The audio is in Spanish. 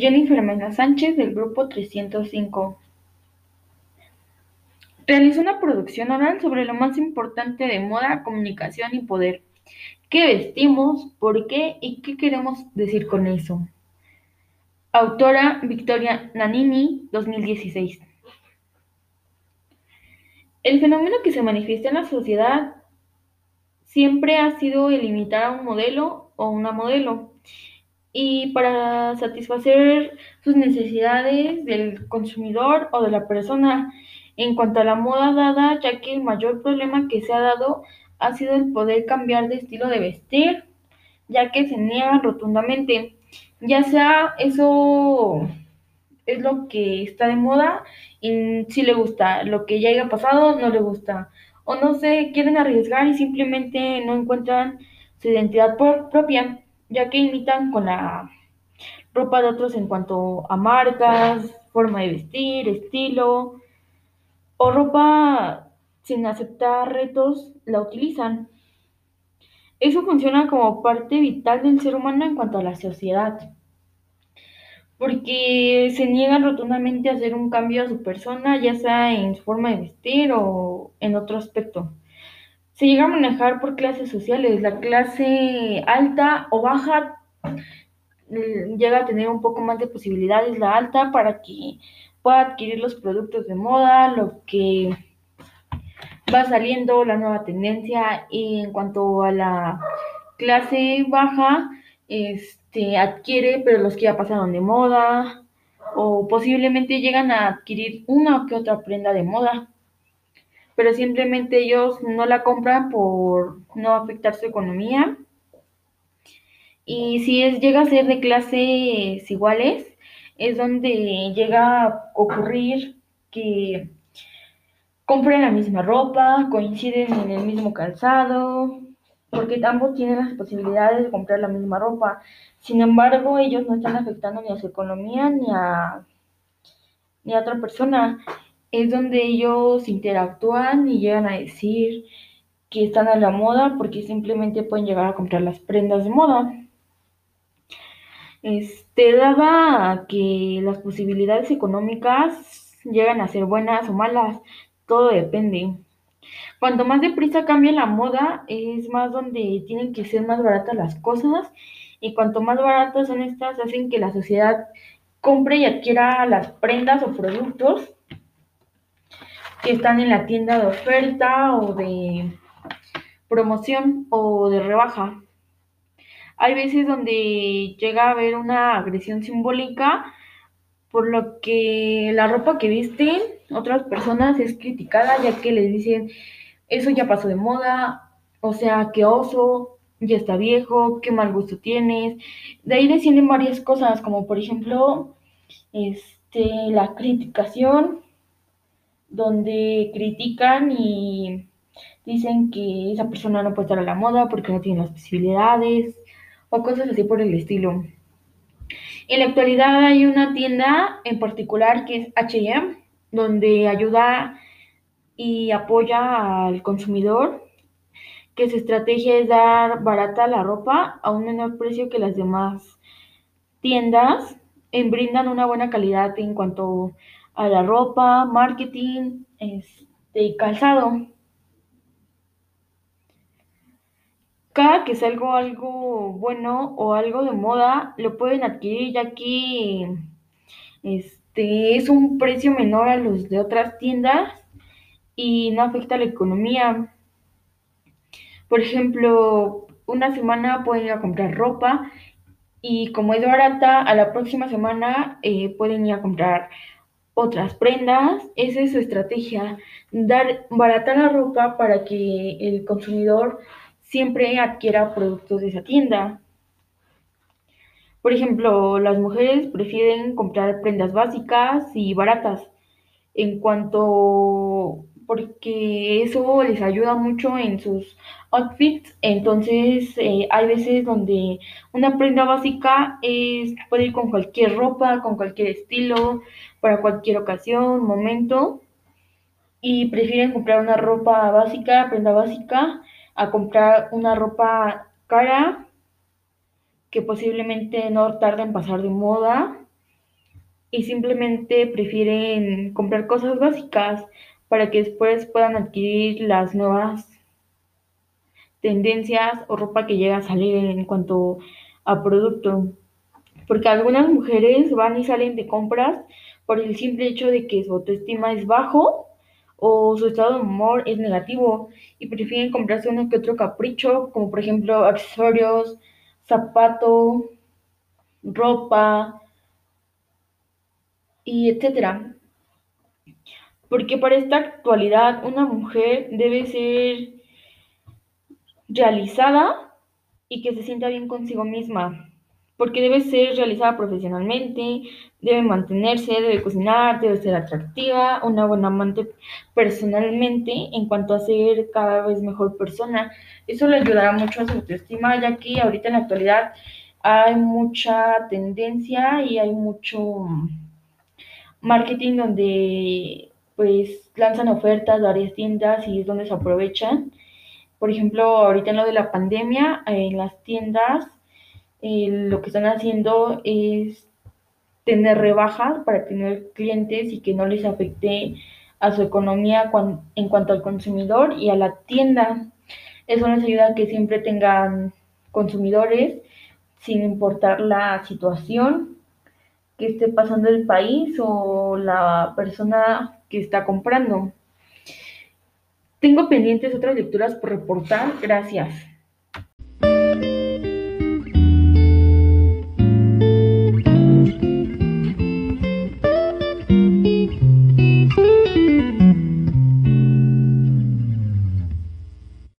Jennifer Mena Sánchez del grupo 305. Realizó una producción oral sobre lo más importante de moda, comunicación y poder. ¿Qué vestimos? ¿Por qué? ¿Y qué queremos decir con eso? Autora Victoria Nanini, 2016. El fenómeno que se manifiesta en la sociedad siempre ha sido el imitar a un modelo o una modelo y para satisfacer sus necesidades del consumidor o de la persona. En cuanto a la moda dada, ya que el mayor problema que se ha dado ha sido el poder cambiar de estilo de vestir, ya que se niegan rotundamente, ya sea eso es lo que está de moda y sí le gusta, lo que ya haya pasado no le gusta, o no se quieren arriesgar y simplemente no encuentran su identidad propia ya que imitan con la ropa de otros en cuanto a marcas, forma de vestir, estilo, o ropa sin aceptar retos, la utilizan. Eso funciona como parte vital del ser humano en cuanto a la sociedad, porque se niegan rotundamente a hacer un cambio a su persona, ya sea en su forma de vestir o en otro aspecto se llega a manejar por clases sociales. La clase alta o baja mm, llega a tener un poco más de posibilidades la alta para que pueda adquirir los productos de moda, lo que va saliendo, la nueva tendencia. Y en cuanto a la clase baja, este, adquiere, pero los que ya pasaron de moda, o posiblemente llegan a adquirir una o que otra prenda de moda pero simplemente ellos no la compran por no afectar su economía. Y si es, llega a ser de clases iguales, es donde llega a ocurrir que compren la misma ropa, coinciden en el mismo calzado, porque ambos tienen las posibilidades de comprar la misma ropa. Sin embargo, ellos no están afectando ni a su economía ni a, ni a otra persona es donde ellos interactúan y llegan a decir que están a la moda porque simplemente pueden llegar a comprar las prendas de moda. Este, daba que las posibilidades económicas llegan a ser buenas o malas, todo depende. Cuanto más deprisa cambia la moda, es más donde tienen que ser más baratas las cosas y cuanto más baratas son estas, hacen que la sociedad compre y adquiera las prendas o productos que están en la tienda de oferta o de promoción o de rebaja. Hay veces donde llega a haber una agresión simbólica por lo que la ropa que visten otras personas es criticada ya que les dicen eso ya pasó de moda, o sea, qué oso, ya está viejo, qué mal gusto tienes. De ahí descienden varias cosas, como por ejemplo, este, la criticación donde critican y dicen que esa persona no puede estar a la moda porque no tiene las posibilidades o cosas así por el estilo. En la actualidad hay una tienda en particular que es HM, donde ayuda y apoya al consumidor, que su estrategia es dar barata la ropa a un menor precio que las demás tiendas, en brindan una buena calidad en cuanto a la ropa, marketing, este, calzado. Cada que salga algo bueno o algo de moda, lo pueden adquirir ya que este, es un precio menor a los de otras tiendas y no afecta a la economía. Por ejemplo, una semana pueden ir a comprar ropa y como es barata, a la próxima semana eh, pueden ir a comprar otras prendas. Esa es su estrategia, dar barata la ropa para que el consumidor siempre adquiera productos de esa tienda. Por ejemplo, las mujeres prefieren comprar prendas básicas y baratas en cuanto porque eso les ayuda mucho en sus outfits. Entonces, eh, hay veces donde una prenda básica es, puede ir con cualquier ropa, con cualquier estilo, para cualquier ocasión, momento. Y prefieren comprar una ropa básica, prenda básica, a comprar una ropa cara que posiblemente no tarda en pasar de moda y simplemente prefieren comprar cosas básicas para que después puedan adquirir las nuevas tendencias o ropa que llega a salir en cuanto a producto. Porque algunas mujeres van y salen de compras por el simple hecho de que su autoestima es bajo o su estado de humor es negativo y prefieren comprarse uno que otro capricho, como por ejemplo accesorios, zapato, ropa y etcétera. Porque para esta actualidad una mujer debe ser realizada y que se sienta bien consigo misma, porque debe ser realizada profesionalmente, debe mantenerse, debe cocinar, debe ser atractiva, una buena amante personalmente en cuanto a ser cada vez mejor persona. Eso le ayudará mucho a su autoestima, ya que ahorita en la actualidad hay mucha tendencia y hay mucho marketing donde pues lanzan ofertas varias tiendas y es donde se aprovechan por ejemplo, ahorita en lo de la pandemia, en las tiendas, eh, lo que están haciendo es tener rebajas para tener clientes y que no les afecte a su economía en cuanto al consumidor y a la tienda. Eso les ayuda a que siempre tengan consumidores sin importar la situación que esté pasando el país o la persona que está comprando. Tengo pendientes otras lecturas por reportar. Gracias.